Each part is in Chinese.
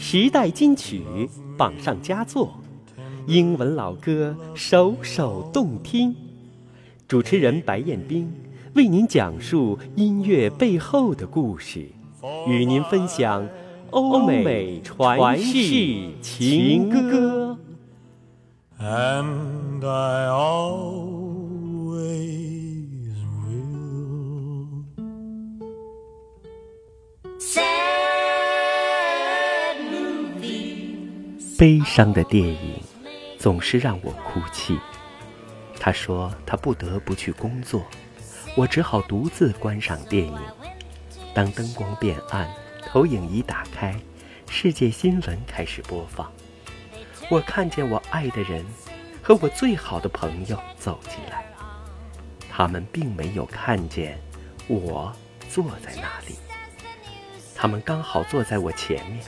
时代金曲榜上佳作，英文老歌首首动听。主持人白彦斌为您讲述音乐背后的故事，与您分享欧美传世情歌。And I always will. 悲伤的电影总是让我哭泣。他说他不得不去工作，我只好独自观赏电影。当灯光变暗，投影仪打开，世界新闻开始播放。我看见我爱的人和我最好的朋友走进来，他们并没有看见我坐在那里，他们刚好坐在我前面。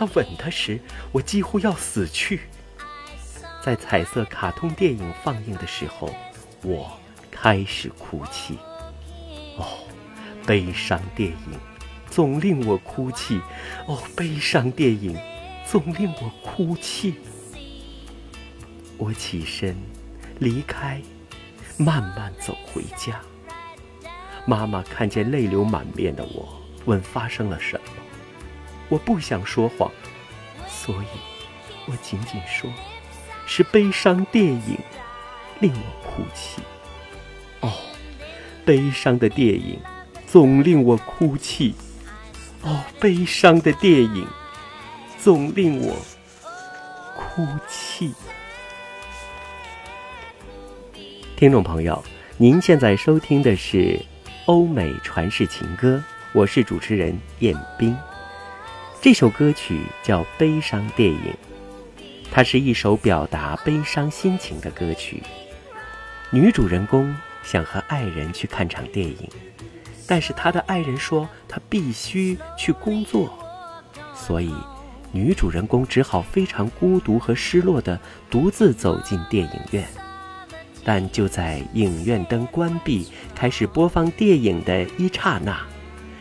他吻她时，我几乎要死去。在彩色卡通电影放映的时候，我开始哭泣。哦，悲伤电影总令我哭泣。哦，悲伤电影总令我哭泣。我起身，离开，慢慢走回家。妈妈看见泪流满面的我，问发生了什么。我不想说谎，所以，我仅仅说，是悲伤电影令我哭泣。哦，悲伤的电影总令我哭泣。哦，悲伤的电影总令我哭泣。听众朋友，您现在收听的是欧美传世情歌，我是主持人彦斌。这首歌曲叫《悲伤电影》，它是一首表达悲伤心情的歌曲。女主人公想和爱人去看场电影，但是她的爱人说她必须去工作，所以女主人公只好非常孤独和失落地独自走进电影院。但就在影院灯关闭、开始播放电影的一刹那，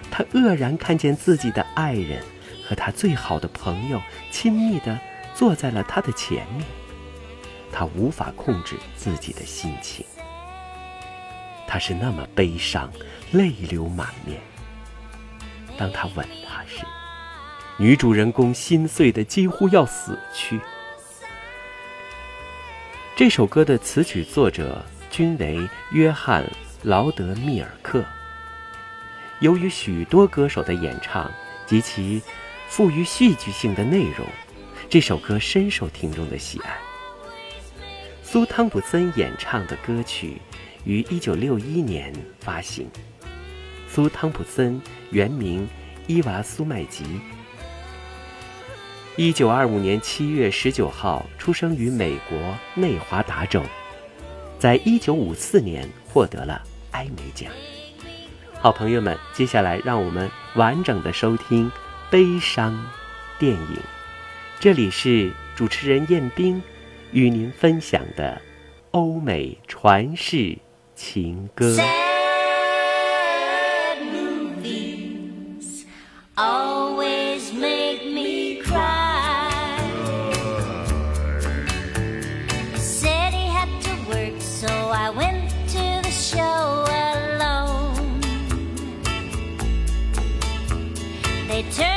她愕然看见自己的爱人。和他最好的朋友亲密地坐在了他的前面，他无法控制自己的心情。他是那么悲伤，泪流满面。当他吻她时，女主人公心碎的几乎要死去。这首歌的词曲作者均为约翰·劳德密尔克。由于许多歌手的演唱及其。富于戏剧性的内容，这首歌深受听众的喜爱。苏汤普森演唱的歌曲于1961年发行。苏汤普森原名伊娃苏麦吉，1925年7月19号出生于美国内华达州，在1954年获得了艾美奖。好朋友们，接下来让我们完整的收听。悲伤电影。这里是主持人燕兵与您分享的欧美传世情歌。They turn.